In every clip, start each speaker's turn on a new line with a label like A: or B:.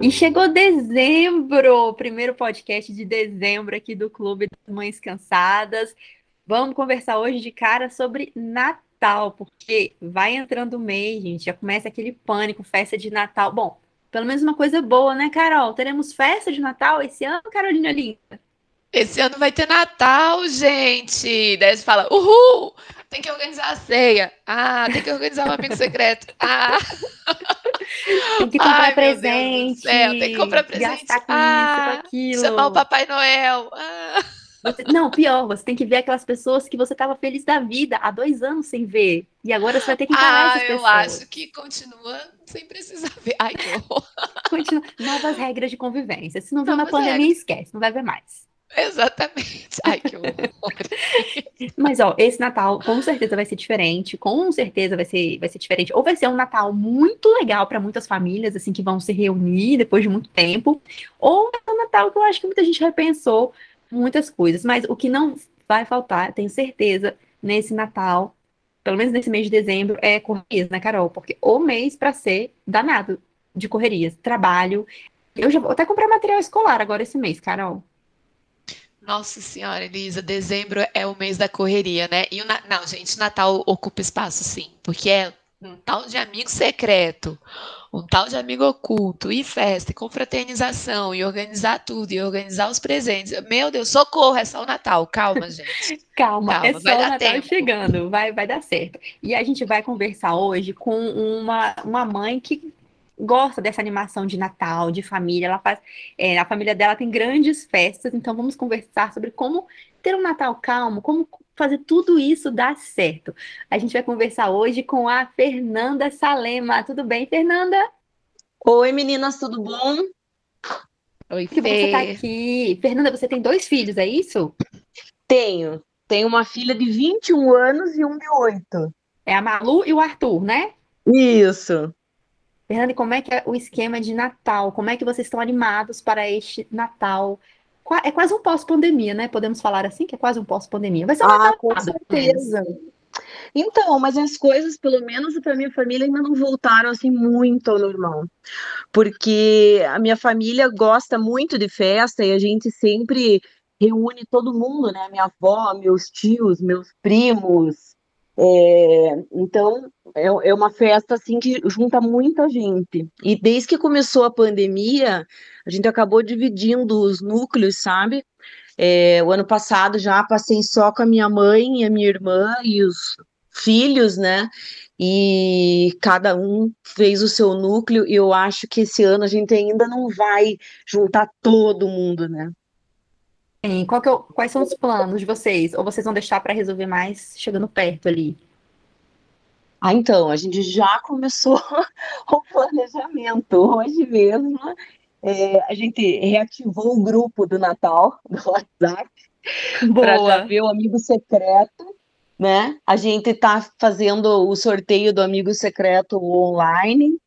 A: E chegou dezembro, primeiro podcast de dezembro aqui do Clube das Mães Cansadas. Vamos conversar hoje de cara sobre Natal, porque vai entrando o mês, gente, já começa aquele pânico, festa de Natal. Bom, pelo menos uma coisa boa, né, Carol? Teremos festa de Natal esse ano, Carolina Linda?
B: Esse ano vai ter Natal, gente! Daí você fala, uhul! Tem que organizar a ceia. Ah, tem que organizar um amigo secreto. Ah!
A: Tem que comprar Ai, presente.
B: Céu, tem que comprar presente.
A: Gastar com ah, isso, com aquilo.
B: Chamar o Papai Noel. Ah.
A: Você, não, pior, você tem que ver aquelas pessoas que você estava feliz da vida há dois anos sem ver. E agora você vai ter que encarar ah, essas pessoas.
B: eu acho que continua sem precisar ver. Ai, que horror.
A: Continua. Novas regras de convivência. Se não viu na pandemia, regras. esquece, não vai ver mais.
B: Exatamente. Ai, que horror.
A: Mas, ó, esse Natal com certeza vai ser diferente. Com certeza vai ser, vai ser diferente. Ou vai ser um Natal muito legal para muitas famílias, assim, que vão se reunir depois de muito tempo. Ou é um Natal que eu acho que muita gente repensou muitas coisas. Mas o que não vai faltar, tenho certeza, nesse Natal, pelo menos nesse mês de dezembro, é correrias, né, Carol? Porque o mês para ser danado de correrias. Trabalho. Eu já vou até comprar material escolar agora esse mês, Carol.
B: Nossa senhora, Elisa, dezembro é o mês da correria, né? E o na... Não, gente, Natal ocupa espaço, sim, porque é um tal de amigo secreto, um tal de amigo oculto, e festa, e confraternização, e organizar tudo, e organizar os presentes. Meu Deus, socorro, é só o Natal. Calma, gente.
A: Calma, Calma é só o Natal tempo. chegando, vai, vai dar certo. E a gente vai conversar hoje com uma, uma mãe que gosta dessa animação de Natal, de família. Ela faz, é, a família dela tem grandes festas, então vamos conversar sobre como ter um Natal calmo, como fazer tudo isso dar certo. A gente vai conversar hoje com a Fernanda Salema. Tudo bem, Fernanda?
C: Oi, meninas, tudo bom?
A: Oi, que Fê. você tá aqui. Fernanda, você tem dois filhos, é isso?
C: Tenho. Tenho uma filha de 21 anos e um de 8.
A: É a Malu e o Arthur, né?
C: Isso.
A: Fernanda, como é que é o esquema de Natal? Como é que vocês estão animados para este Natal? É quase um pós-pandemia, né? Podemos falar assim, que é quase um pós-pandemia. Vai ser um
C: ah, Natal com certeza. Então, mas as coisas, pelo menos para minha família, ainda não voltaram assim muito ao normal. Porque a minha família gosta muito de festa e a gente sempre reúne todo mundo, né? Minha avó, meus tios, meus primos, é, então, é, é, uma festa assim que junta muita gente. E desde que começou a pandemia, a gente acabou dividindo os núcleos, sabe? É, o ano passado já passei só com a minha mãe e a minha irmã e os filhos, né? E cada um fez o seu núcleo, e eu acho que esse ano a gente ainda não vai juntar todo mundo, né?
A: Sim, qual é o, quais são os planos de vocês? Ou vocês vão deixar para resolver mais chegando perto ali?
C: Ah, então, a gente já começou o planejamento. Hoje mesmo, é, a gente reativou o grupo do Natal do WhatsApp para ver o amigo secreto, né? A gente está fazendo o sorteio do amigo secreto online,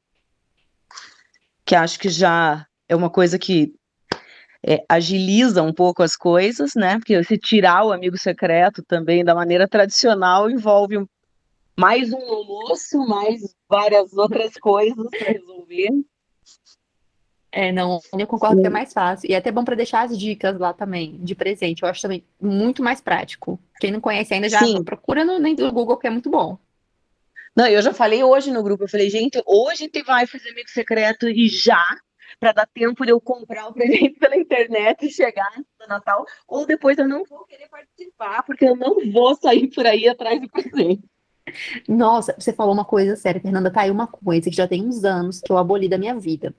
C: que acho que já é uma coisa que é, agiliza um pouco as coisas, né? Porque se tirar o amigo secreto também da maneira tradicional envolve mais um almoço, mais várias outras coisas para resolver.
A: É, não, eu concordo Sim. que é mais fácil. E é até bom para deixar as dicas lá também, de presente. Eu acho também muito mais prático. Quem não conhece ainda já Sim. procura no, no Google, que é muito bom.
C: Não, eu já falei hoje no grupo, eu falei, gente, hoje a gente vai fazer amigo secreto e já para dar tempo de eu comprar o presente pela internet e chegar no Natal, ou depois eu não vou querer participar, porque eu não vou sair por aí atrás do presente.
A: Nossa, você falou uma coisa séria, Fernanda, tá aí uma coisa que já tem uns anos que eu aboli da minha vida.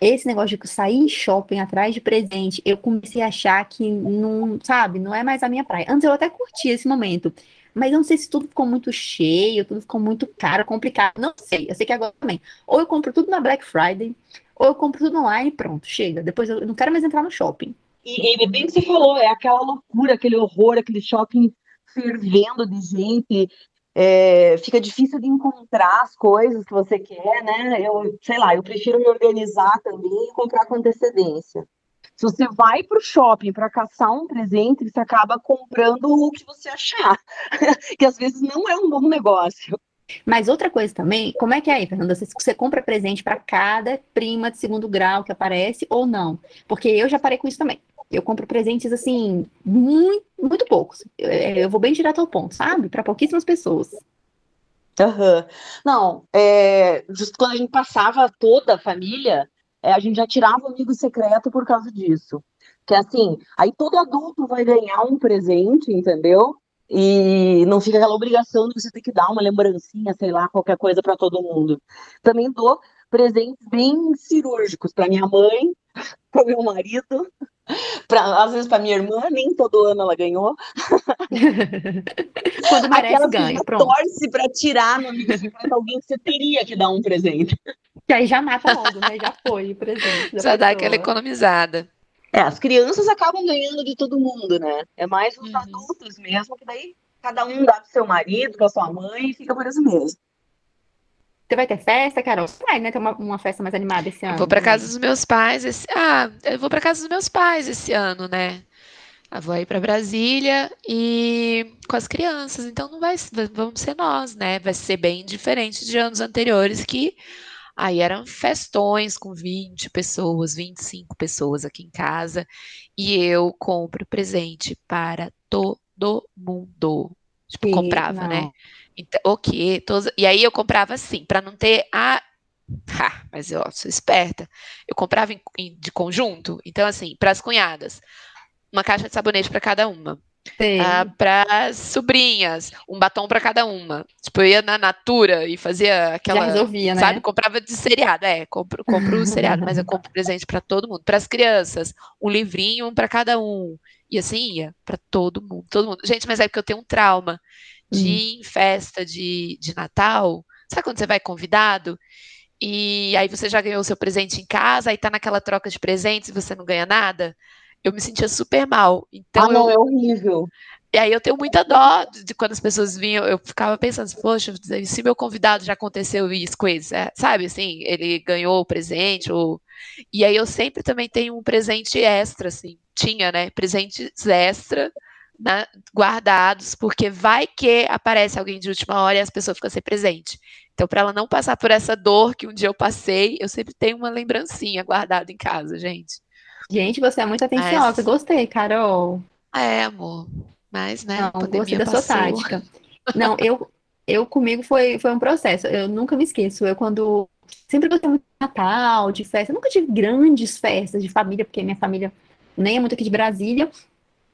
A: Esse negócio de sair em shopping atrás de presente, eu comecei a achar que não, sabe, não é mais a minha praia. Antes eu até curtia esse momento, mas eu não sei se tudo ficou muito cheio, tudo ficou muito caro, complicado. Não sei. Eu sei que agora também. Ou eu compro tudo na Black Friday, ou eu compro tudo online e pronto, chega. Depois eu não quero mais entrar no shopping.
C: E, e bem que você falou, é aquela loucura, aquele horror, aquele shopping fervendo de gente. É, fica difícil de encontrar as coisas que você quer, né? Eu, sei lá, eu prefiro me organizar também e comprar com antecedência. Se você vai para o shopping para caçar um presente, você acaba comprando o que você achar, que às vezes não é um bom negócio.
A: Mas outra coisa também, como é que é aí, Fernanda? Você, você compra presente para cada prima de segundo grau que aparece ou não? Porque eu já parei com isso também. Eu compro presentes assim, muito, muito poucos. Eu, eu vou bem direto ao ponto, sabe? Para pouquíssimas pessoas.
C: Uhum. Não, é, justo quando a gente passava toda a família, é, a gente já tirava o amigo secreto por causa disso. Que assim, aí todo adulto vai ganhar um presente, entendeu? E não fica aquela obrigação de você ter que dar uma lembrancinha, sei lá, qualquer coisa para todo mundo. Também dou presentes bem cirúrgicos para minha mãe, para meu marido, pra, às vezes para minha irmã, nem todo ano ela ganhou.
A: Quando merece, Aquela ganha. Pronto.
C: torce para tirar no amigo secreto alguém que você teria que dar um presente.
A: Que aí já mata logo, né? Já foi o presente.
B: Já dá aquela economizada.
C: É, as crianças acabam ganhando de todo mundo, né? É mais os uhum. adultos mesmo, que daí cada um dá pro seu marido, pra sua mãe e fica por isso mesmo.
A: Você vai ter festa, Carol? Vai, né? Ter uma, uma festa mais animada esse ano.
B: Eu vou para casa dos meus pais esse. Ah, eu vou para casa dos meus pais esse ano, né? Eu vou ir para Brasília e com as crianças. Então não vai, vamos ser nós, né? Vai ser bem diferente de anos anteriores que aí eram festões com 20 pessoas, 25 pessoas aqui em casa e eu compro presente para todo mundo. Tipo, comprava, né? Então, o. E aí eu comprava assim, para não ter a. Ah, mas eu sou esperta. Eu comprava em, em, de conjunto. Então, assim, para as cunhadas, uma caixa de sabonete para cada uma. Ah, para as sobrinhas, um batom para cada uma. Tipo, eu ia na Natura e fazia aquela. Já
A: resolvia, né?
B: Sabe, comprava de seriado. É, compro, compro o seriado, mas eu compro presente para todo mundo. Para as crianças, um livrinho um para cada um. E assim ia para todo mundo, todo mundo. Gente, mas é porque eu tenho um trauma de ir em festa de, de Natal. Sabe quando você vai convidado? E aí você já ganhou o seu presente em casa, aí tá naquela troca de presentes e você não ganha nada? Eu me sentia super mal. Então
C: ah, não,
B: eu...
C: é horrível.
B: E aí eu tenho muita dó de quando as pessoas vinham, eu ficava pensando, assim, poxa, se meu convidado já aconteceu isso com ele, é, sabe, assim, ele ganhou o presente, ou... e aí eu sempre também tenho um presente extra, assim, tinha, né, presentes extra, né, guardados, porque vai que aparece alguém de última hora e as pessoas ficam sem presente. Então, para ela não passar por essa dor que um dia eu passei, eu sempre tenho uma lembrancinha guardada em casa, gente.
A: Gente, você é muito atenciosa. Mas... Gostei, Carol.
B: É, amor. Mas, né?
A: Não, gostei da passou. sua tática. Não, eu, eu comigo foi, foi um processo. Eu nunca me esqueço. Eu, quando. Sempre gostei muito de Natal, de festa. Eu nunca tive grandes festas de família, porque minha família nem é muito aqui de Brasília.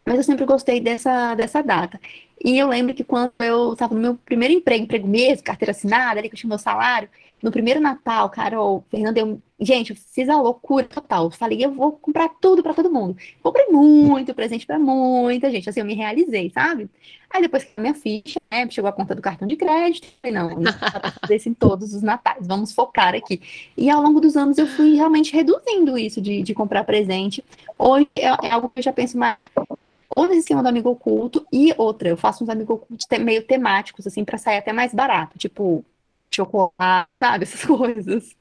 A: Mas eu sempre gostei dessa, dessa data. E eu lembro que quando eu estava no meu primeiro emprego, emprego mesmo, carteira assinada, ali que eu tinha meu salário, no primeiro Natal, Carol, Fernanda, eu, gente, eu fiz a loucura total. Eu falei, eu vou comprar tudo para todo mundo. Comprei muito presente para muita gente. Assim, eu me realizei, sabe? Aí depois que a minha ficha, né, chegou a conta do cartão de crédito, falei, não, não fazer isso em todos os natais, vamos focar aqui. E ao longo dos anos eu fui realmente reduzindo isso de, de comprar presente. Hoje é, é algo que eu já penso mais ou nesse esquema do amigo oculto, e outra, eu faço uns amigos ocultos meio temáticos, assim, para sair até mais barato, tipo, chocolate, sabe, essas coisas.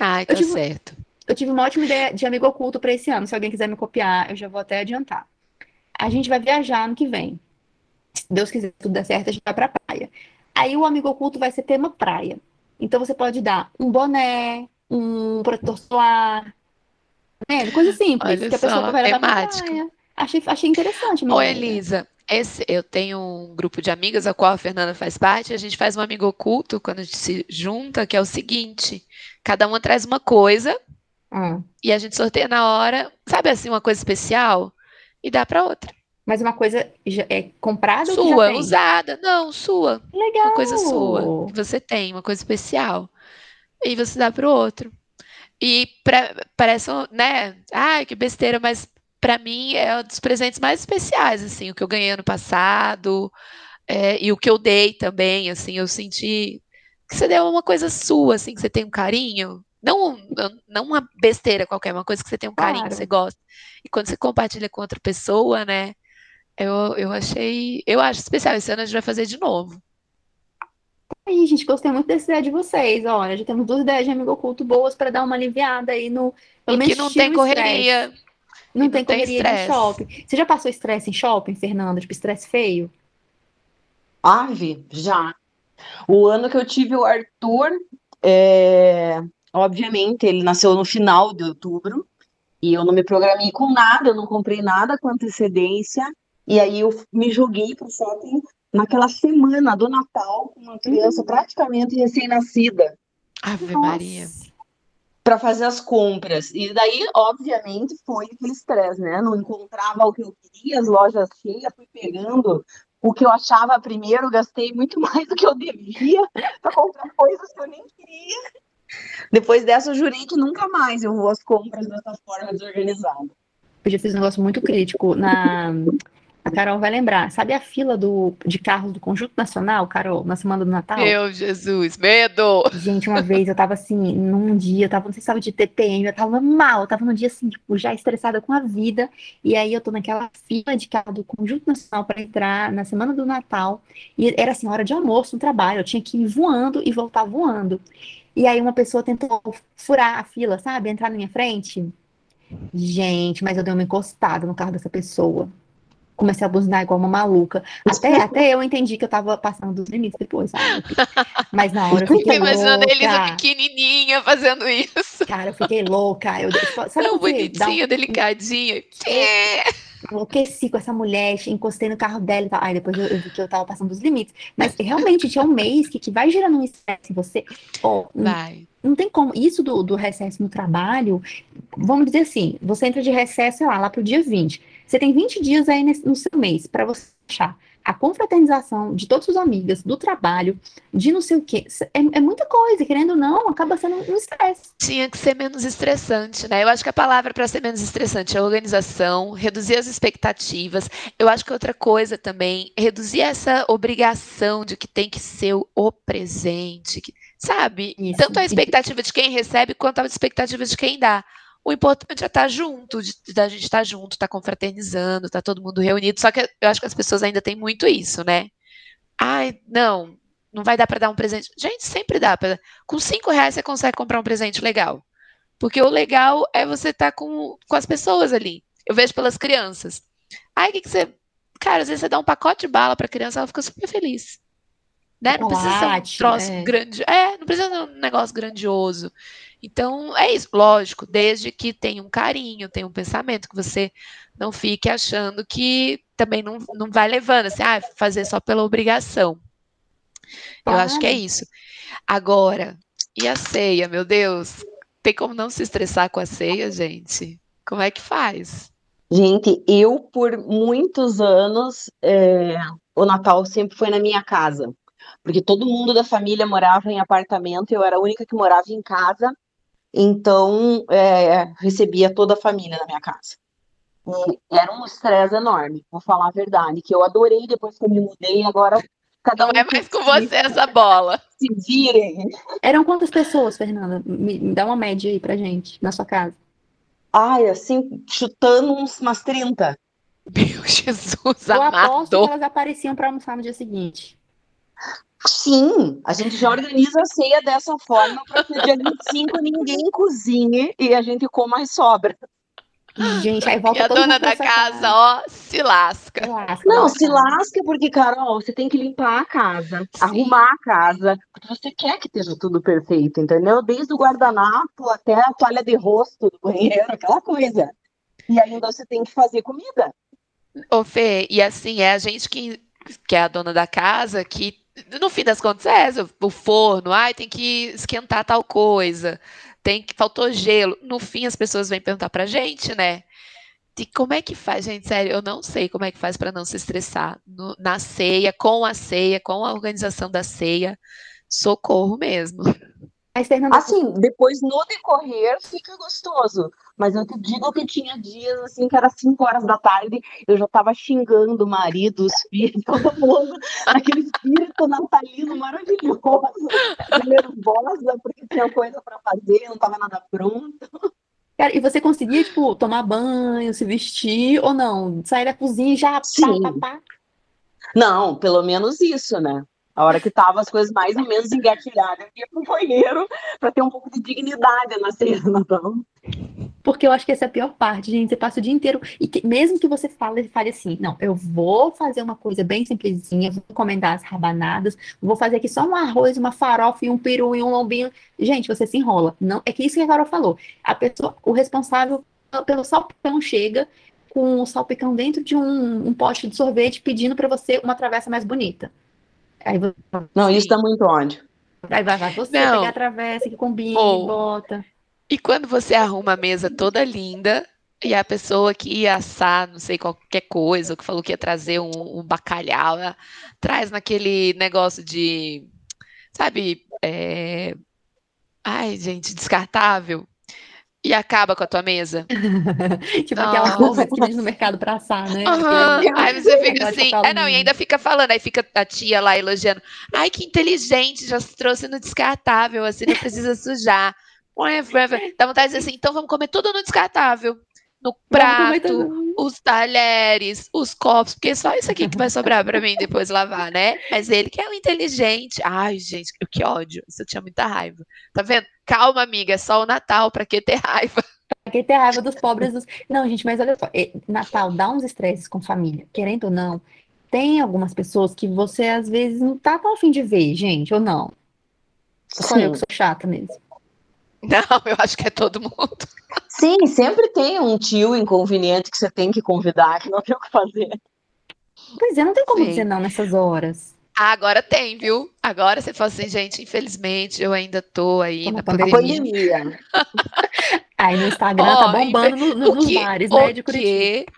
B: Ai, tá tive, certo.
A: Eu tive uma ótima ideia de amigo oculto para esse ano, se alguém quiser me copiar, eu já vou até adiantar. A gente vai viajar ano que vem. Se Deus quiser, tudo der certo, a gente vai pra praia. Aí o amigo oculto vai ser tema praia. Então você pode dar um boné, um protetor solar, né? Coisa simples,
B: Olha que a pessoa só, vai levar temático. pra praia.
A: Achei, achei interessante.
B: Oi, Elisa. Esse, eu tenho um grupo de amigas, a qual a Fernanda faz parte. A gente faz um amigo oculto quando a gente se junta, que é o seguinte: cada uma traz uma coisa hum. e a gente sorteia na hora, sabe assim, uma coisa especial e dá para outra.
A: Mas uma coisa é comprada
B: sua, ou usada? Não, sua. Legal. Uma coisa sua você tem, uma coisa especial. E você dá para o outro. E pra, parece, né? Ai, que besteira, mas para mim é um dos presentes mais especiais, assim, o que eu ganhei ano passado é, e o que eu dei também, assim, eu senti que você deu uma coisa sua, assim, que você tem um carinho, não, não uma besteira qualquer, uma coisa que você tem um carinho, claro. que você gosta. E quando você compartilha com outra pessoa, né, eu, eu achei, eu acho especial, esse ano a gente vai fazer de novo.
A: Aí, gente, gostei muito dessa ideia de vocês. Olha, já temos duas ideias de amigo oculto boas para dar uma aliviada aí no.
B: Pelo e que não tem correria. Stress.
A: Não, tem, tem correria de shopping. Você já passou estresse em shopping, Fernanda? Tipo, estresse feio?
C: Ave, já. O ano que eu tive o Arthur, é, obviamente, ele nasceu no final de outubro, e eu não me programei com nada, eu não comprei nada com antecedência, e aí eu me joguei para o shopping naquela semana do Natal, com uma criança uhum. praticamente recém-nascida.
B: Ave Nossa. Maria.
C: Para fazer as compras. E daí, obviamente, foi aquele estresse, né? Não encontrava o que eu queria, as lojas cheias, fui pegando o que eu achava primeiro, gastei muito mais do que eu devia para comprar coisas que eu nem queria. Depois dessa, eu jurei que nunca mais eu vou às compras dessa forma desorganizada.
A: Eu já fiz um negócio muito crítico na a Carol vai lembrar. Sabe a fila do, de carros do Conjunto Nacional, Carol, na semana do Natal?
B: Meu Jesus, medo!
A: Gente, uma vez eu tava assim, num dia, eu tava, não sei se tava de TPM, eu tava mal, eu tava num dia assim, tipo, já estressada com a vida. E aí eu tô naquela fila de carro do Conjunto Nacional para entrar na semana do Natal. E era assim, hora de almoço no trabalho, eu tinha que ir voando e voltar voando. E aí uma pessoa tentou furar a fila, sabe? Entrar na minha frente. Gente, mas eu dei uma encostada no carro dessa pessoa comecei a buzinar igual uma maluca. Até, até eu entendi que eu tava passando dos limites depois, sabe? Mas na hora eu fiquei imaginando
B: louca. Elisa pequenininha fazendo isso.
A: Cara, eu fiquei louca. Eu,
B: sabe Tão bonitinha, um... delicadinha. É.
A: Enlouqueci com essa mulher, encostei no carro dela e tal. Aí depois eu, eu, vi que eu tava passando dos limites. Mas realmente tinha um mês que, que vai gerando um estresse em você. Oh, vai. Não, não tem como. Isso do, do recesso no trabalho, vamos dizer assim, você entra de recesso, sei lá, lá pro dia 20 você tem 20 dias aí nesse, no seu mês para você achar a confraternização de todas as amigas, do trabalho, de não sei o quê. É, é muita coisa, querendo ou não, acaba sendo um estresse.
B: Tinha que ser menos estressante, né? Eu acho que a palavra para ser menos estressante é organização, reduzir as expectativas. Eu acho que outra coisa também, reduzir essa obrigação de que tem que ser o presente, que, sabe? Isso, Tanto a expectativa de quem recebe quanto a expectativa de quem dá. O importante é estar junto, da gente estar junto, estar confraternizando, estar todo mundo reunido. Só que eu acho que as pessoas ainda têm muito isso, né? Ai, não, não vai dar para dar um presente. Gente, sempre dá. Pra... Com cinco reais você consegue comprar um presente legal. Porque o legal é você estar com, com as pessoas ali. Eu vejo pelas crianças. Ai, o que, que você. Cara, às vezes você dá um pacote de bala para a criança, ela fica super feliz. Né? Não precisa ser um troço é. grande. É, não precisa ser um negócio grandioso. Então, é isso, lógico, desde que tenha um carinho, tenha um pensamento, que você não fique achando que também não, não vai levando, assim, ah, fazer só pela obrigação. Eu acho que é isso. Agora, e a ceia, meu Deus? Tem como não se estressar com a ceia, gente? Como é que faz?
C: Gente, eu por muitos anos, é, o Natal sempre foi na minha casa, porque todo mundo da família morava em apartamento, eu era a única que morava em casa, então, é, recebia toda a família na minha casa. E era um estresse enorme, vou falar a verdade, que eu adorei depois que eu me mudei, agora
B: cada Não um é mais com você essa bola.
C: Se virem.
A: Eram quantas pessoas, Fernanda? Me dá uma média aí pra gente, na sua casa.
C: Ai, assim, chutando uns, umas 30.
B: Meu Jesus,
A: eu amado. Eu aposto que elas apareciam para almoçar no dia seguinte.
C: Sim, a gente já organiza a ceia dessa forma para que no dia 25 ninguém cozinhe e a gente coma as sobras.
A: Gente, aí volta
B: e a dona da casa, casa, ó, se lasca. lasca
C: não, se lasca porque, Carol, você tem que limpar a casa, Sim. arrumar a casa, porque você quer que esteja tudo perfeito, entendeu? Desde o guardanapo até a toalha de rosto do banheiro, aquela coisa. E ainda você tem que fazer comida.
B: Ô, Fê, e assim, é a gente que, que é a dona da casa que no fim das contas, é o forno, ai, tem que esquentar tal coisa, tem que faltou gelo. No fim, as pessoas vêm perguntar pra gente, né? E como é que faz, gente? Sério, eu não sei como é que faz para não se estressar no, na ceia, com a ceia, com a organização da ceia. Socorro mesmo.
C: Assim, depois no decorrer fica gostoso. Mas eu te digo que tinha dias assim que era 5 horas da tarde, eu já estava xingando o marido, os filhos, todo mundo, aquele espírito natalino maravilhoso, nervosa, porque tinha coisa para fazer, não estava nada pronto.
A: Cara, e você conseguia, tipo, tomar banho, se vestir, ou não? Sair da cozinha e já
C: Sim. Pá, pá, pá. Não, pelo menos isso, né? A hora que tava as coisas mais ou menos engatilhadas, eu ia pro banheiro para ter um pouco de dignidade na ceia do Natal.
A: Porque eu acho que essa é a pior parte, gente. Você passa o dia inteiro. E que, mesmo que você fale, fale assim, não, eu vou fazer uma coisa bem simplesinha, vou encomendar as rabanadas, vou fazer aqui só um arroz, uma farofa e um peru e um lombinho. Gente, você se enrola. Não, é que isso que a Carol falou. A pessoa, o responsável pelo salpicão chega com o salpicão dentro de um, um pote de sorvete pedindo para você uma travessa mais bonita.
C: Aí você... Não, isso tá muito ódio.
A: Aí vai, vai você não. pegar a travessa que combina, oh. bota.
B: E quando você arruma a mesa toda linda, e a pessoa que ia assar, não sei, qualquer coisa, ou que falou que ia trazer um, um bacalhau, né? traz naquele negócio de, sabe, é... ai, gente, descartável, e acaba com a tua mesa.
A: tipo Nossa. aquela roupa que vende no mercado pra assar, né?
B: Uhum. Aí você fica assim, é não, e ainda fica falando, aí fica a tia lá elogiando. Ai, que inteligente, já se trouxe no descartável, assim, não precisa sujar. Dá vontade de dizer assim, então vamos comer tudo no descartável. No prato, os talheres, os copos, porque é só isso aqui que vai sobrar para mim depois lavar, né? Mas ele que é o inteligente. Ai, gente, que ódio. Isso eu tinha muita raiva. Tá vendo? Calma, amiga, é só o Natal, pra que ter raiva?
A: Pra que ter raiva dos pobres dos... Não, gente, mas olha só, Natal dá uns estresses com família, querendo ou não. Tem algumas pessoas que você às vezes não tá tão afim de ver, gente, ou não? Só eu que sou chata mesmo.
B: Não, eu acho que é todo mundo.
C: Sim, sempre tem um tio inconveniente que você tem que convidar, que não tem o que fazer.
A: Pois é, não tem como Sim. dizer não nessas horas.
B: Ah, agora tem, viu? Agora você fala assim, gente, infelizmente eu ainda tô aí na pandemia. pandemia.
A: aí no Instagram oh, tá bombando no, no, nos bares, né, de Curitiba.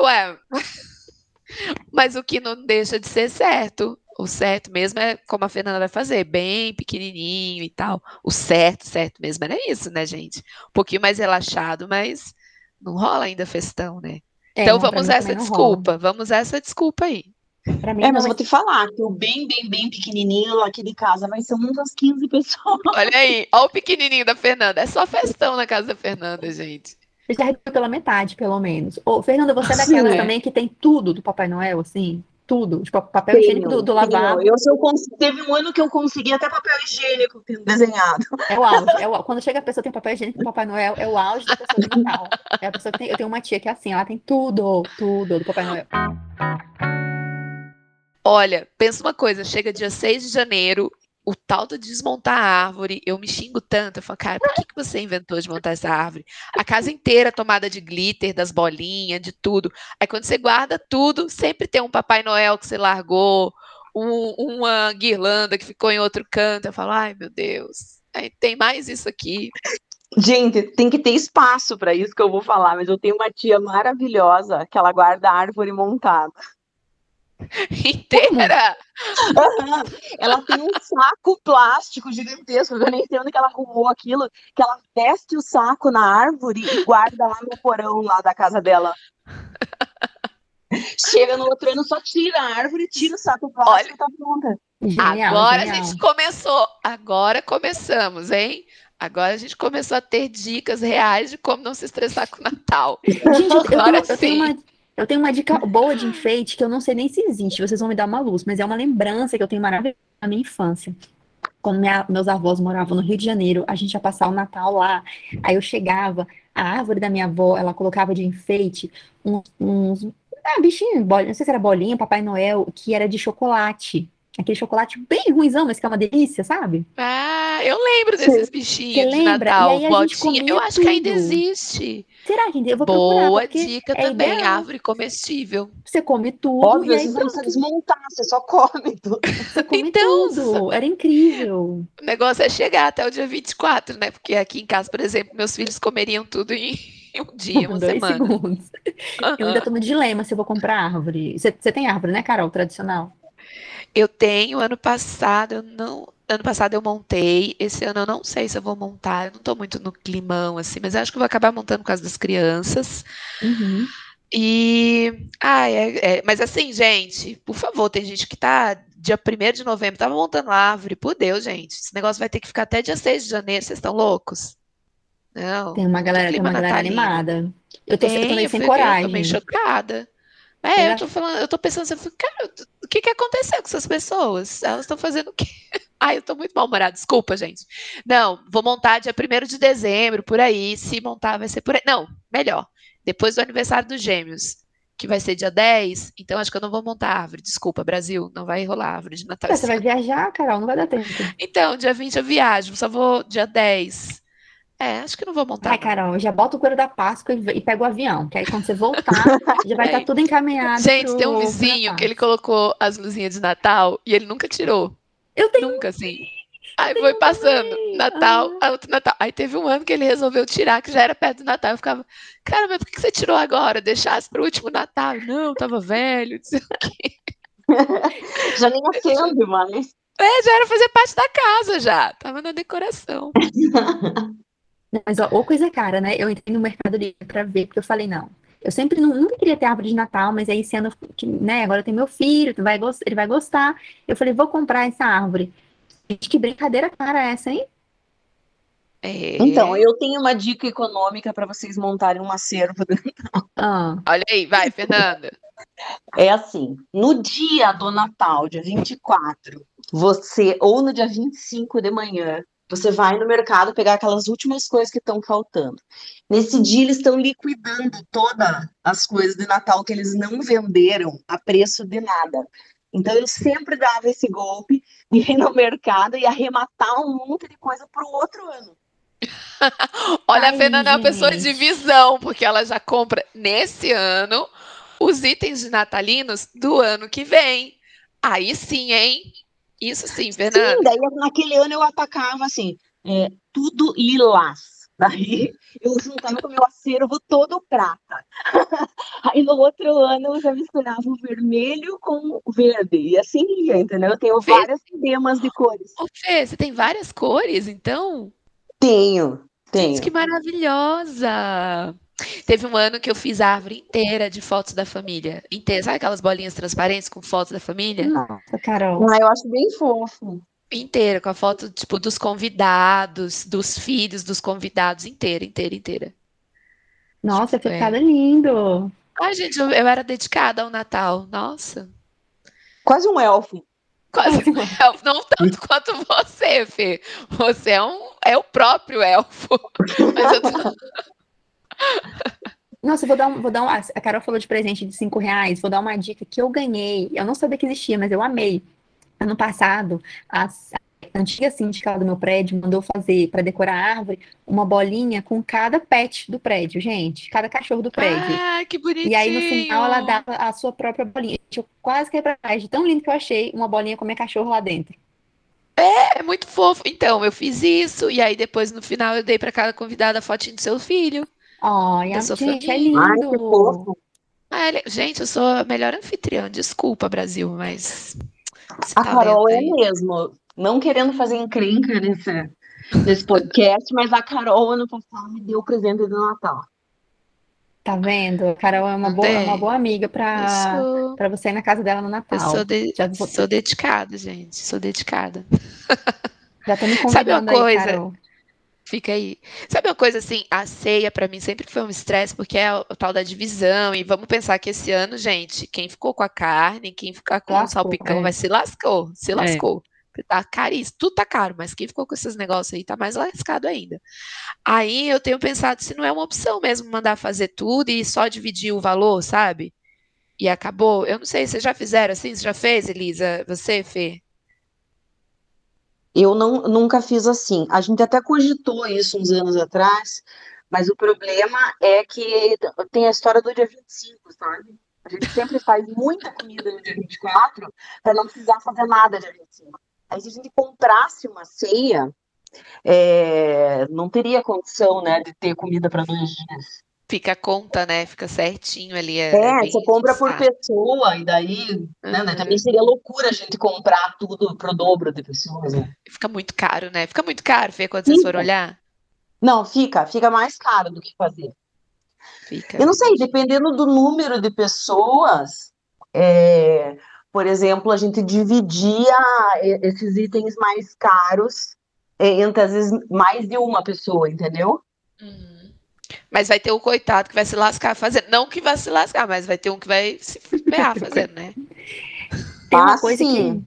B: Ué, mas o que não deixa de ser certo o certo mesmo é como a Fernanda vai fazer, bem pequenininho e tal. O certo, certo mesmo era isso, né, gente? Um pouquinho mais relaxado, mas não rola ainda festão, né? É, então vamos essa desculpa, rola. vamos essa desculpa aí.
C: Mim, é, mas vou te falar que o bem, bem, bem pequenininho lá aqui de casa vai ser umas 15 pessoas.
B: Olha aí, olha o pequenininho da Fernanda. É só festão na casa da Fernanda, gente.
A: Já reduziu pela metade, pelo menos. Ô, Fernanda, você é daquelas é. também que tem tudo do Papai Noel, assim? Tudo, tipo, papel tenho, higiênico do, do lavabo.
C: Eu, eu teve um ano que eu consegui até papel higiênico desenhado.
A: É o auge. É o, quando chega a pessoa tem papel higiênico do Papai Noel, é o auge da pessoa de Natal. É a pessoa que tem, eu tenho uma tia que é assim, ela tem tudo, tudo do Papai Noel.
B: Olha, pensa uma coisa, chega dia 6 de janeiro, o tal de desmontar a árvore, eu me xingo tanto. Eu falo, cara, por que, que você inventou de montar essa árvore? A casa inteira tomada de glitter, das bolinhas, de tudo. Aí quando você guarda tudo, sempre tem um Papai Noel que você largou, um, uma guirlanda que ficou em outro canto. Eu falo, ai meu Deus, aí tem mais isso aqui.
C: Gente, tem que ter espaço para isso que eu vou falar, mas eu tenho uma tia maravilhosa que ela guarda a árvore montada.
B: inteira.
C: Uhum. Ela tem um saco plástico gigantesco, eu nem sei onde que ela arrumou aquilo, que ela veste o saco na árvore e guarda lá no porão lá da casa dela. Chega no outro ano, só tira a árvore, tira o saco plástico Olha, e tá pronta.
B: Genial, agora genial. a gente começou, agora começamos, hein? Agora a gente começou a ter dicas reais de como não se estressar com o Natal.
A: Gente, agora eu, tenho, eu tenho uma eu tenho uma dica boa de enfeite que eu não sei nem se existe, vocês vão me dar uma luz, mas é uma lembrança que eu tenho maravilhosa da minha infância. Quando minha, meus avós moravam no Rio de Janeiro, a gente ia passar o Natal lá. Aí eu chegava, a árvore da minha avó, ela colocava de enfeite uns, uns ah, bichinho, bolinha, não sei se era bolinha, Papai Noel, que era de chocolate. Aquele chocolate bem ruimzão, mas que é uma delícia, sabe?
B: Ah, eu lembro desses bichinhos Você de lembra? Natal, botinha. Eu acho tudo. que ainda existe.
A: Será que eu vou
B: Boa dica é também, ideal. árvore comestível.
A: Você come tudo.
C: Óbvio, e aí você não precisa desmontar, você só come tudo.
A: Você come então, tudo. Era incrível.
B: O negócio é chegar até o dia 24, né? Porque aqui em casa, por exemplo, meus filhos comeriam tudo em um dia, uma Dois semana. Segundos.
A: Uhum. Eu ainda tô no dilema se eu vou comprar árvore. Você, você tem árvore, né, Carol? Tradicional?
B: Eu tenho, ano passado eu não. Ano passado eu montei, esse ano eu não sei se eu vou montar, eu não estou muito no climão, assim, mas acho que eu vou acabar montando por causa das crianças.
A: Uhum.
B: E. Ah, é, é, mas assim, gente, por favor, tem gente que tá dia 1 de novembro, tava montando árvore, por Deus, gente. Esse negócio vai ter que ficar até dia 6 de janeiro, vocês estão loucos? Não.
A: Tem uma galera, tem uma galera animada. Eu tô, tem, eu tô meio sem coragem. Eu tô
B: meio chocada. É, eu tô falando, eu tô pensando assim, cara, que, que aconteceu com essas pessoas? Elas estão fazendo o quê? Ai, eu tô muito mal-humorada, desculpa, gente. Não, vou montar dia 1 de dezembro, por aí. Se montar, vai ser por aí. Não, melhor. Depois do aniversário dos gêmeos, que vai ser dia 10, então acho que eu não vou montar árvore. Desculpa, Brasil, não vai rolar árvore de Natal.
A: Você vai viajar, Carol, não vai dar tempo.
B: Então, dia 20 eu viajo, só vou dia 10. É, acho que não vou montar.
A: Ai, Carol, já bota o couro da Páscoa e, e pega o avião, que aí quando você voltar, já vai estar tá tudo encaminhado.
B: Gente, pro, tem um vizinho que ele colocou as luzinhas de Natal e ele nunca tirou.
A: Eu tenho.
B: Nunca, assim. Aí foi passando. Natal, ah. outro Natal. Aí teve um ano que ele resolveu tirar, que já era perto do Natal. Eu ficava, cara, mas por que você tirou agora? Deixasse para o último Natal? Não, tava velho, não sei o quê.
C: já nem acende mais.
B: É, já era fazer parte da casa já. Tava na decoração.
A: Mas, ó, ou coisa cara, né? Eu entrei no Mercado Livre pra ver, porque eu falei, não. Eu sempre não, nunca queria ter árvore de Natal, mas aí sendo que, né, agora tem meu filho, vai, ele vai gostar. Eu falei, vou comprar essa árvore. Gente, que brincadeira cara é essa, hein?
C: É... Então, eu tenho uma dica econômica para vocês montarem um acervo do Natal.
B: Ah. Olha aí, vai, Fernanda.
C: É assim, no dia do Natal, dia 24, você, ou no dia 25 de manhã, você vai no mercado pegar aquelas últimas coisas que estão faltando. Nesse dia, eles estão liquidando todas as coisas de Natal que eles não venderam a preço de nada. Então, eu sempre dava esse golpe de ir no mercado e arrematar um monte de coisa para o outro ano.
B: Olha, Ai, a Fernanda é uma pessoa de visão, porque ela já compra nesse ano os itens de natalinos do ano que vem. Aí sim, hein? Isso sim, Fernanda. Sim,
C: daí naquele ano eu atacava assim, é, tudo lilás. Daí eu juntava com o meu acervo todo prata. Aí no outro ano eu já misturava o vermelho com o verde. E assim ia, entendeu? Eu tenho Fê, várias temas de cores.
B: Ô Fê, você tem várias cores, então?
C: Tenho, tenho. Gente,
B: que maravilhosa! Teve um ano que eu fiz a árvore inteira de fotos da família. Inteira. Sabe aquelas bolinhas transparentes com fotos da família?
A: Nossa, Carol.
C: Ah, eu acho bem fofo.
B: Inteira, com a foto, tipo, dos convidados, dos filhos dos convidados, inteira, inteira, inteira.
A: Nossa, tipo, é. lindo.
B: Ai, gente, eu, eu, era dedicada ao Natal. Nossa.
C: Quase um elfo.
B: Quase um elfo. Não tanto quanto você, Fê. Você é, um, é o próprio elfo. Mas eu tô...
A: Nossa, vou dar, um, vou dar um. A Carol falou de presente de cinco reais. Vou dar uma dica que eu ganhei. Eu não sabia que existia, mas eu amei. Ano passado, a, a antiga síndica do meu prédio mandou fazer para decorar a árvore uma bolinha com cada pet do prédio, gente. Cada cachorro do prédio.
B: Ah, que bonitinho!
A: E aí no final ela dava a sua própria bolinha. Eu quase trás de tão lindo que eu achei uma bolinha com minha cachorro lá dentro.
B: É, é muito fofo. Então, eu fiz isso, e aí depois no final eu dei para cada convidada a fotinho do seu filho.
A: Ai, a gente, é lindo. Ai, que fofo.
B: Ah, gente, eu sou a melhor anfitriã. Desculpa, Brasil, mas.
C: A tá Carol é mesmo. Não querendo fazer encrenca nesse, nesse podcast, mas a Carol, ano passado, me deu o presente do Natal.
A: Tá vendo? A Carol é uma boa, uma boa amiga para sou... você ir na casa dela no Natal.
B: Eu sou, de... Já... sou dedicada, gente. Sou dedicada.
A: Já tô me convidando Sabe uma coisa? Aí, Carol.
B: Fica aí. Sabe uma coisa assim? A ceia para mim sempre foi um estresse, porque é o, tal da divisão. E vamos pensar que esse ano, gente, quem ficou com a carne, quem ficar com o salpicão, é. vai se lascou, se é. lascou. É. Tá caríssimo, tudo tá caro, mas quem ficou com esses negócios aí tá mais lascado ainda. Aí eu tenho pensado se não é uma opção mesmo mandar fazer tudo e só dividir o valor, sabe? E acabou. Eu não sei, vocês já fizeram assim? Você já fez, Elisa? Você, Fê?
C: Eu não, nunca fiz assim. A gente até cogitou isso uns anos atrás, mas o problema é que tem a história do dia 25, sabe? A gente sempre faz muita comida no dia 24 para não precisar fazer nada dia 25. Aí se a gente comprasse uma ceia, é, não teria condição, né, de ter comida para dois dias.
B: Fica a conta, né? Fica certinho ali.
C: É, é você compra por pessoa, e daí uhum. né, também seria loucura a gente comprar tudo pro dobro de pessoas. Né?
B: Fica muito caro, né? Fica muito caro, Fê, quando fica. vocês forem olhar.
C: Não, fica, fica mais caro do que fazer. Fica. Eu não sei, dependendo do número de pessoas, é, por exemplo, a gente dividia esses itens mais caros é, entre, às vezes, mais de uma pessoa, entendeu?
B: Uhum. Mas vai ter o coitado que vai se lascar fazendo. Não que vai se lascar, mas vai ter um que vai se ferrar fazendo, né?
A: Tem uma
C: Ah,
A: coisa que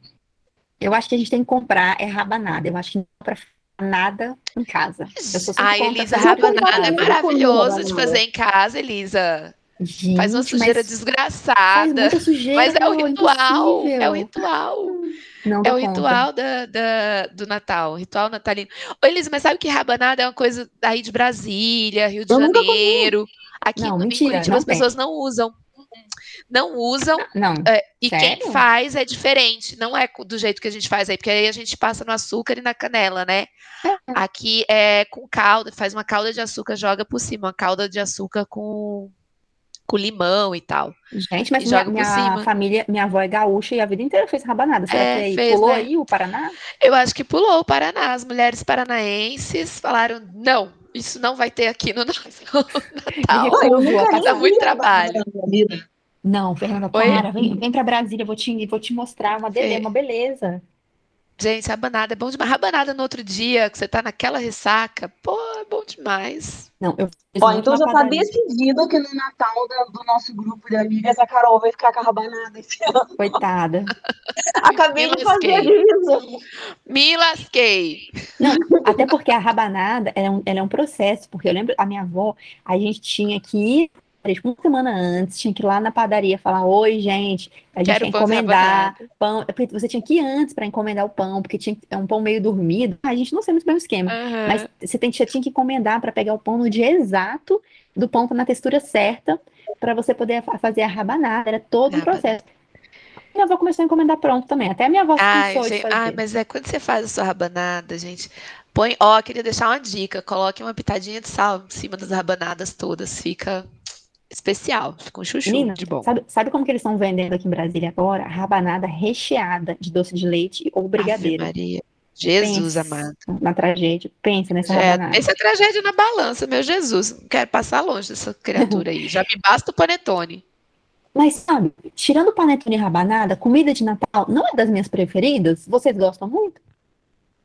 A: eu acho que a gente tem que comprar é rabanada. Eu acho que não dá pra fazer nada em casa. Eu sou
B: Ai,
A: contra
B: Elisa, rabanada é maravilhoso de fazer em casa, Elisa.
A: Gente,
B: Faz uma sujeira desgraçada.
A: sujeira,
B: Mas é o
A: meu,
B: ritual, é o
A: impossível.
B: ritual.
A: Não
B: É o
A: conta.
B: ritual da, da- do Natal, ritual natalino. Ô, Elisa, mas sabe que rabanada é uma coisa daí de Brasília, Rio de
C: Eu
B: Janeiro? Aqui
A: Não,
B: em
A: mentira,
B: Curitiba
A: não
B: as pessoas não usam. Não usam.
A: Não,
B: é, e quem
A: Sério?
B: faz é diferente, não é do jeito que a gente faz aí, porque aí a gente passa no açúcar e na canela, né? Aqui é com calda, faz uma calda de açúcar, joga por cima, uma calda de açúcar com, com limão e tal.
A: gente, mas minha, minha família, minha avó é gaúcha e a vida inteira fez rabanada. Será
B: É,
A: que aí
B: fez,
A: pulou
B: né?
A: aí o Paraná?
B: Eu acho que pulou o Paraná. As mulheres paranaenses falaram: não, isso não vai ter aqui no nosso Natal.
C: Eu nunca
B: Dá muito trabalho.
A: Não, Fernanda,
B: Oi?
A: para, vem, vem pra Brasília, eu vou te, vou te mostrar uma, dele,
B: É.
A: uma beleza.
B: Gente, rabanada é bom demais. Rabanada no outro dia, que você tá naquela ressaca, pô, é bom demais.
A: Não, eu
C: Ó, então já tá decidido que no Natal da- do nosso grupo de amigas a Carol vai ficar com a rabanada esse ano.
A: Coitada.
C: Acabei
B: Me
C: de fazer a divisão.
B: Me lasquei.
A: Até porque a rabanada ela é, um, ela é um processo, porque eu lembro, a minha avó, a gente tinha que ir uma semana antes, tinha que ir lá na padaria falar, oi, gente, a gente
B: Quero
A: quer
B: de
A: encomendar pão. Porque Você tinha que ir antes para encomendar o pão, porque tinha é um pão meio dormido. A gente não sei muito bem o esquema.
B: Aham.
A: Mas você tem, tinha que encomendar para pegar o pão no dia exato, do pão na textura certa, para você poder fa- fazer a rabanada. Era todo um processo. Minha avó começou a encomendar pronto também. Até a minha avó
B: Ai,
A: cansou de
B: gente,
A: fazer.
B: ai, mas é quando você faz a sua rabanada, gente. Põe, ó, queria deixar uma dica. Coloque uma pitadinha de sal em cima das rabanadas todas. Fica especial. Um chuchu
A: Menina,
B: de bom.
A: Sabe, sabe como que eles estão vendendo aqui em Brasília agora? Rabanada recheada de doce de leite ou
B: Ave
A: brigadeiro.
B: Maria. Jesus
A: Pensa
B: amado.
A: Na tragédia. Pensa nessa
B: É,
A: rabanada.
B: essa é tragédia na balança, meu Jesus. Não quero passar longe dessa criatura aí. Já me basta o panetone.
A: Mas sabe, tirando panetone e rabanada, comida de Natal não é das minhas preferidas? Vocês gostam muito?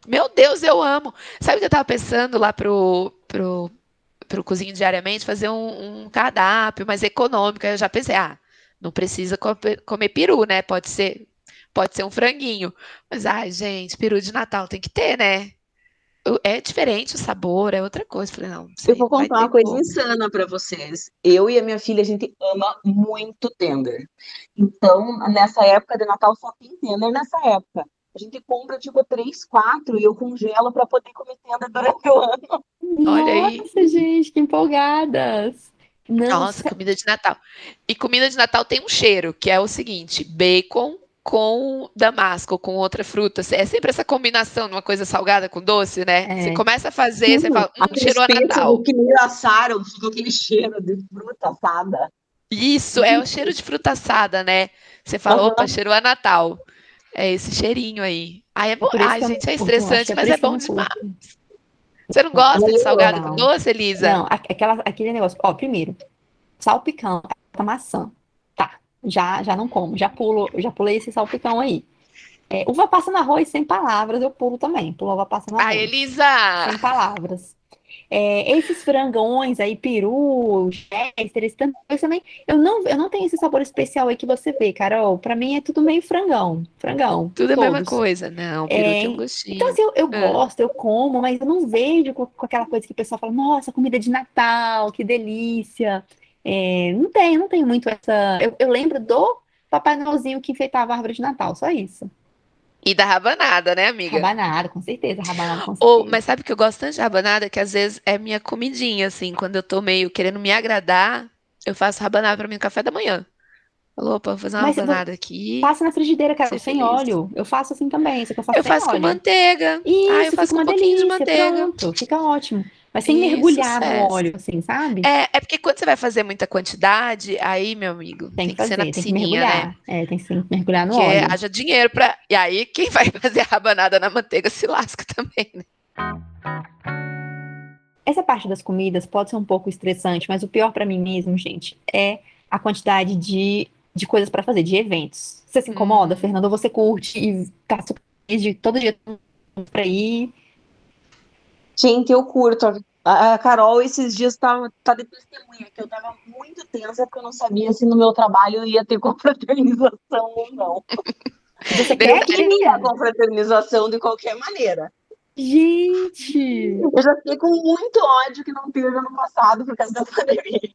B: Meu Deus, eu amo. Sabe o que eu tava pensando lá pro, pro, pro Cozinho Diariamente? Fazer um, um cardápio mais econômico. Aí eu já pensei, ah, não precisa comer, peru, né? Pode ser, pode ser um franguinho. Mas, ai, gente, peru de Natal tem que ter, né? O- É diferente o sabor, é outra coisa. Falei, não,
C: Eu vou contar uma coisa
B: como.
C: insana pra vocês. Eu e a minha filha, a gente ama muito tender. Então, nessa época de Natal só tem tender nessa época. A gente compra tipo três, quatro e eu congelo pra poder comer tender durante o ano.
B: Olha aí.
A: Nossa, gente, que empolgadas. Não,
B: Nossa, comida de Natal. E comida de Natal tem um cheiro, que é o seguinte: bacon com damasco, com outra fruta. É sempre essa combinação de uma coisa salgada com doce, né?
A: É.
B: Você começa a fazer, você fala, hum, cheirou a Natal.
C: que me assaram, fica aquele cheiro de fruta assada.
B: Isso, é o cheiro de fruta assada, né? Você fala,
C: Aham.
B: opa, cheirou a Natal. É esse cheirinho aí. Ai, é bom.
A: isso
B: Ai, gente, é estressante,
A: é
B: mas é
A: eu
B: bom demais. Você não gosta de salgado
A: não.
B: com doce, Elisa?
A: Não, aquela, aquele negócio. Ó, primeiro, salpicão, a maçã. Tá, já, já não como, já pulo, já pulei esse salpicão aí. É, uva passa no arroz sem palavras, eu pulo também. Pulo uva passa no arroz.
B: Elisa!
A: Sem palavras. É, esses frangões aí, peru, chester, esse tanto coisa também, eu não, eu não tenho esse sabor especial aí que você vê, Carol. Pra mim é tudo meio frangão, frangão,
B: Tudo é a mesma
A: todos.
B: coisa. Não, peru
A: É,
B: tem um gostinho.
A: Então, assim, eu, eu
B: É.
A: gosto, eu como, mas eu não vejo com, com aquela coisa que o pessoal fala, nossa, comida de Natal, que delícia. É, não tem, não tem muito essa. Eu, eu lembro do Papai Noelzinho que enfeitava a árvore de Natal, só isso.
B: E da rabanada, né, amiga?
A: Rabanada, com certeza, rabanada com
B: Ou,
A: certeza.
B: mas sabe que eu gosto tanto de rabanada que às vezes é minha comidinha, assim, quando eu tô meio querendo me agradar, eu faço rabanada pra mim no café da manhã. Falou, opa, vou fazer uma
A: Mas
B: rabanada aqui.
A: Passa na frigideira, cara, sem
B: feliz.
A: óleo. Eu faço assim também, só que eu faço
B: Eu faço com
A: óleo.
B: manteiga.
A: Isso,
B: Ah, eu faço com um pouquinho de
A: delícia,
B: manteiga.
A: pronto, fica ótimo. Mas sem
B: Isso,
A: mergulhar no
B: sucesso.
A: óleo, assim, sabe?
B: É, é porque quando você vai fazer muita quantidade, aí, meu amigo,
A: Tem
B: tem
A: que
B: que ser
A: fazer,
B: na
A: tem que
B: piscininha, né?
A: mergulhar. É, tem que mergulhar no
B: Porque
A: óleo.
B: haja dinheiro pra. E aí, quem vai fazer a rabanada na manteiga se lasca também, né?
A: Essa parte das comidas pode ser um pouco estressante, mas o pior pra mim mesmo, gente, é a quantidade de, de coisas pra fazer, de eventos. Você se incomoda,
B: Hum.
A: Fernanda? Ou você curte e tá super feliz de todo dia pra ir?
C: Gente, eu curto. A, a Carol esses dias tá, tá de testemunha que eu tava muito tensa porque eu não sabia se no meu trabalho ia ter confraternização ou não.
A: Você quer que
C: queria a confraternização de qualquer maneira.
A: Gente!
C: Eu já fiquei com muito ódio que não teve ano passado por causa da pandemia.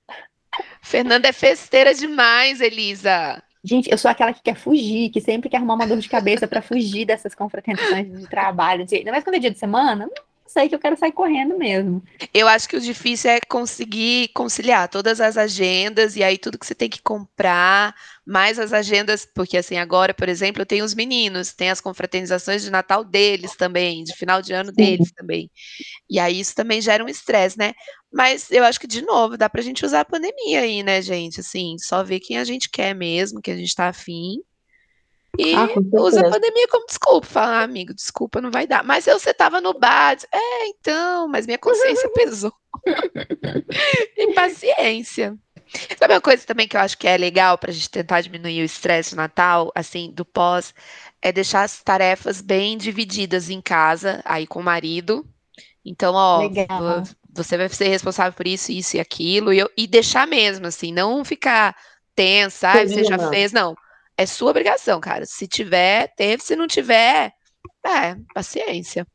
B: Fernanda é festeira demais, Elisa.
A: Gente, eu sou aquela que quer fugir, que sempre quer arrumar uma dor de cabeça para fugir dessas confraternizações de trabalho. Ainda mais quando é dia de semana, sei que eu quero sair correndo mesmo.
B: Eu acho que o difícil é conseguir conciliar todas as agendas e aí tudo que você tem que comprar, mais as agendas, porque assim, agora, por exemplo, eu tenho os meninos, tem as confraternizações de Natal deles também, de final de ano Sim. deles também. E aí isso também gera um estresse, né? Mas eu acho que, de novo, dá pra gente usar a pandemia aí, né, gente? Assim, só ver quem a gente quer mesmo, que a gente tá afim. E ah, usa a pandemia como desculpa. Fala, ah, amigo, desculpa, não vai dar. Mas eu, você tava no bar. É, então, mas minha consciência pesou. e paciência. Sabe uma coisa também que eu acho que é legal pra gente tentar diminuir o estresse no Natal, assim, do pós, é deixar as tarefas bem divididas em casa, aí com o marido. Então, ó, legal. você vai ser responsável por isso, isso e aquilo, e, eu, e deixar mesmo, assim, não ficar tensa, ah, você já fez, não é sua obrigação, cara. Se tiver, teve. Se não tiver, é, paciência.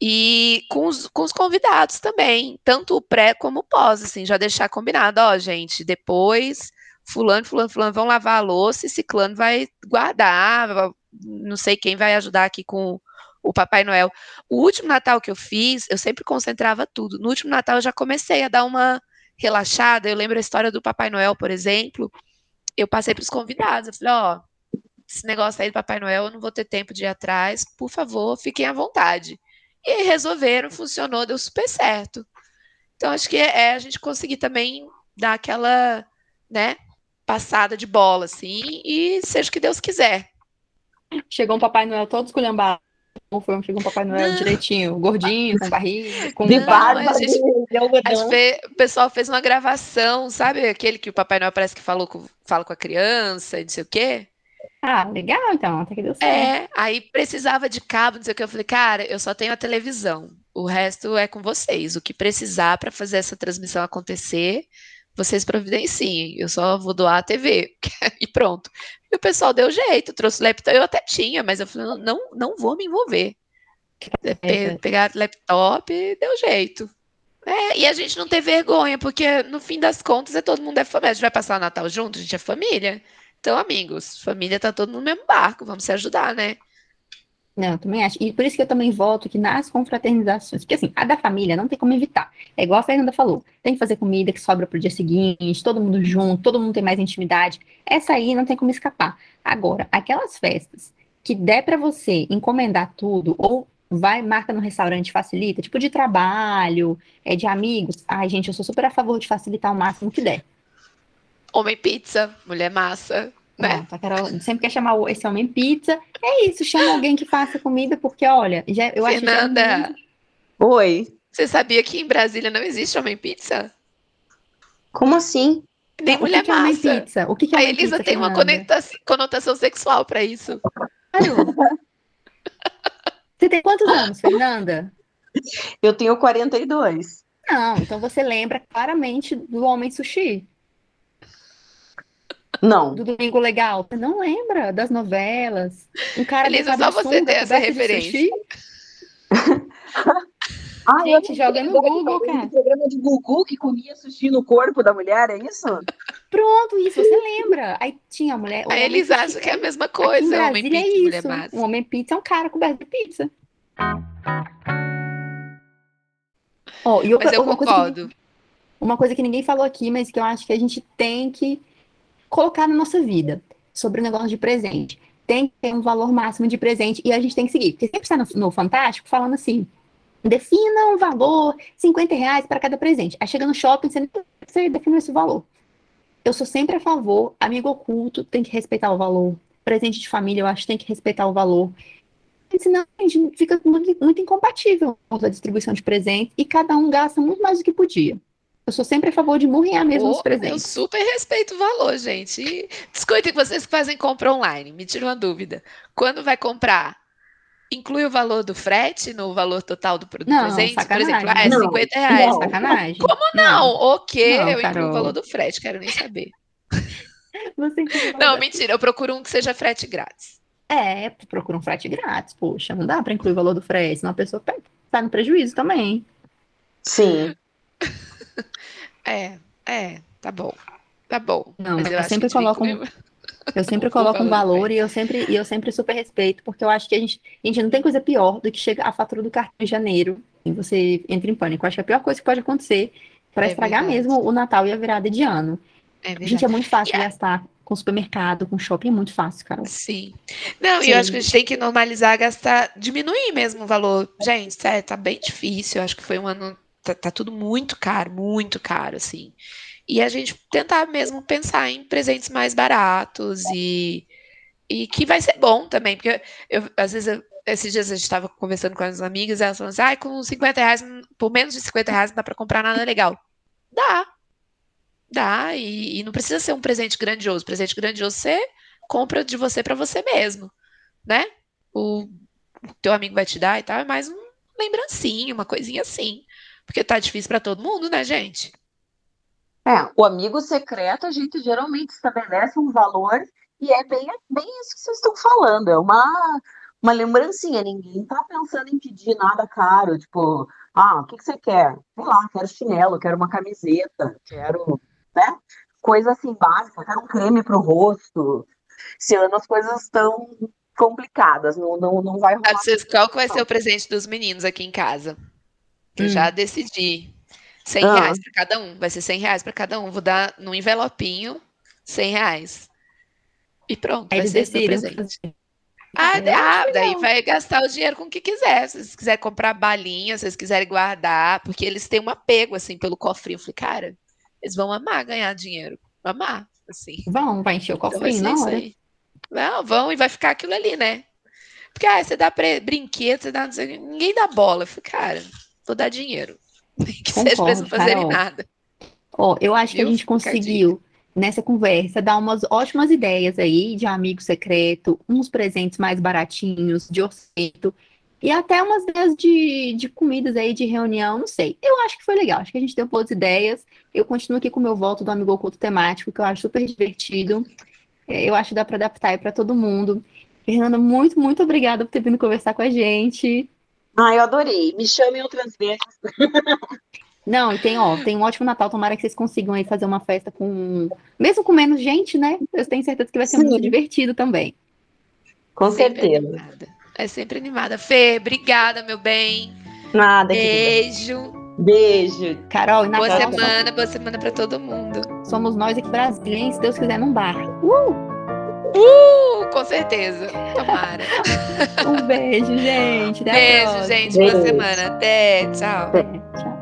B: E com os, com os convidados também, tanto o pré como o pós, assim, já deixar combinado, ó, gente, depois fulano, fulano, fulano vão lavar a louça e ciclano vai guardar, não sei quem vai ajudar aqui com o Papai Noel. O último Natal que eu fiz, eu sempre concentrava tudo. No último Natal eu já comecei a dar uma relaxada, eu lembro a história do Papai Noel, por exemplo, eu passei para os convidados. Eu falei, ó, esse negócio aí do Papai Noel, eu não vou ter tempo de ir atrás, por favor, fiquem à vontade. E resolveram, funcionou, deu super certo. Então, acho que é, é a gente conseguir também dar aquela, né, passada de bola, assim, e seja o que Deus quiser.
A: Chegou um Papai Noel todo esculhambado foi um Chegou um Papai Noel não. direitinho, gordinho, com barriga, com
B: de barba, gente, o pessoal fez uma gravação, sabe aquele que o Papai Noel parece que falou com, fala com a criança e não sei o quê?
A: Ah, legal, então, até que deu certo.
B: É, aí precisava de cabo, não sei o que. Eu falei, cara, eu só tenho a televisão. O resto é com vocês. O que precisar para fazer essa transmissão acontecer, vocês providenciem. Eu só vou doar a TV. e pronto. E o pessoal deu jeito, trouxe laptop. Eu até tinha, mas eu falei, não, não vou me envolver. É, Pe pegar laptop, deu jeito. É, e a gente não ter vergonha, porque no fim das contas é todo mundo é família. A gente vai passar o Natal junto, a gente é família. Então, amigos, família tá todo no mesmo barco, vamos se ajudar, né?
A: Não, também acho. E por isso que eu também voto que nas confraternizações, porque assim, a da família não tem como evitar. É igual a Fernanda falou, tem que fazer comida que sobra pro dia seguinte, todo mundo junto, todo mundo tem mais intimidade. Essa aí não tem como escapar. Agora, aquelas festas que der para você encomendar tudo, ou vai, marca no restaurante, facilita, tipo de trabalho, é de amigos. Ai, gente, eu sou super a favor de facilitar o máximo que der.
B: Homem pizza, mulher massa, né?
A: a Carol sempre quer chamar esse homem pizza. É isso, chama alguém que faça comida, porque olha, já, eu
B: Fernanda,
A: acho
C: que. É Oi.
B: Você sabia que em Brasília não existe homem pizza?
C: Como assim?
B: Nem
A: o
B: mulher
A: que massa. Que é homem pizza? O que, que é
B: A Elisa
A: pizza,
B: tem uma conotação, conotação sexual para isso.
A: Claro. Você tem quantos anos, Fernanda?
C: Eu tenho 42.
A: Não, então você lembra claramente do Homem Sushi.
C: Não.
A: Do Domingo Legal. Você não lembra das novelas?
B: Um cara Elisa, só você tem essa referência.
A: Ah, Gente, joga no Google, cara.
C: programa de Gugu que comia sushi no corpo da mulher, é isso?
A: Pronto, isso, você lembra. Aí tinha a mulher.
B: Aí eles acham que é a mesma coisa.
A: Aqui homem pizza, é isso. Mulher Um homem pizza é um cara coberto de pizza. Oh, e outra,
B: mas eu concordo.
A: Coisa que, uma coisa que ninguém falou aqui, mas que eu acho que a gente tem que colocar na nossa vida sobre o negócio de presente. Tem que ter um valor máximo de presente e a gente tem que seguir. Porque sempre está no, no Fantástico falando assim: defina um valor, 50 reais para cada presente. Aí chega no shopping, você, você define esse valor. Eu sou sempre a favor, amigo oculto tem que respeitar o valor. Presente de família, eu acho tem que respeitar o valor. Senão a gente fica muito, muito incompatível com a distribuição de presentes e cada um gasta muito mais do que podia. Eu sou sempre a favor de murrinhar mesmo oh, os presentes.
B: Eu super respeito o valor, gente. E que vocês que fazem compra online. Me tira uma dúvida. Quando vai comprar, inclui o valor do frete no valor total do produto
A: não,
B: presente?
A: Sacanagem.
B: Por exemplo, ah, é não, 50 reais.
A: Não. Sacanagem.
B: Como não? não. Ok, não, eu incluo o valor do frete, quero nem saber. não, mentira, eu procuro um que seja frete grátis.
A: É, procura um frete grátis, poxa, não dá para incluir o valor do frete, senão a pessoa tá no prejuízo também.
C: Sim.
B: É, é, tá bom. Tá bom.
A: Não, mas eu, eu sempre coloco um, eu sempre coloco um valor e eu sempre e eu sempre super respeito, porque eu acho que a gente, a gente não tem coisa pior do que chegar a fatura do cartão em janeiro e você entra em pânico. Eu acho que a pior coisa que pode acontecer para é estragar verdade. mesmo o Natal e a virada de ano. É a gente é muito fácil de gastar com supermercado, com shopping, é muito fácil, cara.
B: Sim. Não, e eu acho que a gente tem que normalizar, gastar, diminuir mesmo o valor. Gente, sério, tá bem difícil. Eu acho que foi um ano. Tá, tá tudo muito caro, muito caro, assim. E a gente tentar mesmo pensar em presentes mais baratos e, e que vai ser bom também, porque eu, às vezes eu, esses dias a gente estava conversando com as amigas, elas falaram assim, ah, com 50 reais, por menos de 50 reais não dá para comprar nada legal. Dá, Dá, e, e, não precisa ser um presente grandioso. Presente grandioso você compra de você para você mesmo, né? O, o teu amigo vai te dar e tal, é mais um lembrancinho, uma coisinha assim. Porque tá difícil para todo mundo, né, gente?
C: É, o amigo secreto a gente geralmente estabelece um valor e é bem, bem isso que vocês estão falando. É uma, uma lembrancinha. Ninguém tá pensando em pedir nada caro, tipo, ah, o que, que você quer? Sei lá, quero chinelo, quero uma camiseta, quero né? Coisa assim básica, quero um creme para o rosto. Esse ano as coisas estão complicadas, não, não, não vai rolar.
B: Vocês, qual vai ser o presente dos meninos aqui em casa? Eu hum. já decidi. 100 ah. reais para cada um. Vai ser 100 reais para cada um. Vou dar num envelopinho 100 reais. E pronto, Aí vai ser esse presente. Ah, ah, daí vai gastar o dinheiro com o que quiser. Se vocês quiserem comprar balinha, se vocês quiserem guardar, porque eles têm um apego, assim, pelo cofrinho. Eu falei, cara, eles vão amar ganhar dinheiro. Amar, assim.
A: Vão, vai encher o então cofrinho então, na hora.
B: Não, vão e vai ficar aquilo ali, né? Porque ah, você dá pra, brinquedo, você dá. Ninguém dá bola. Eu falei, cara, dar dinheiro. Que Concordo, seja pra eles não fazerem Carol. nada.
A: Ó, eu acho Viu? que a gente conseguiu, nessa conversa, dar umas ótimas ideias aí de amigo secreto, uns presentes mais baratinhos, de orçamento, e até umas ideias de, de comidas aí, de reunião, não sei. Eu acho que foi legal, acho que a gente deu boas ideias. Eu continuo aqui com o meu voto do Amigo Oculto temático, que eu acho super divertido. É, eu acho que dá para adaptar aí para todo mundo. Fernanda, muito, muito obrigada por ter vindo conversar com a gente.
C: Ah, eu adorei. Me chamem outras vezes.
A: Não, e tem, ó, tem um ótimo Natal. Tomara que vocês consigam aí fazer uma festa com. Mesmo com menos gente, né? Eu tenho certeza que vai ser Sim. muito divertido também.
C: Com certeza.
B: É sempre animada. Fê, obrigada, meu bem.
C: Nada.
B: Beijo.
C: Querida. Beijo.
A: Carol, e
B: Boa Natal, semana, boa semana pra todo mundo.
A: Somos nós aqui Brasília, se Deus quiser, num bar. Uh!
B: Uh, com certeza. Tomara.
A: um beijo, gente.
B: Até beijo, gente. Beijo. Boa semana. Até. Tchau. Até.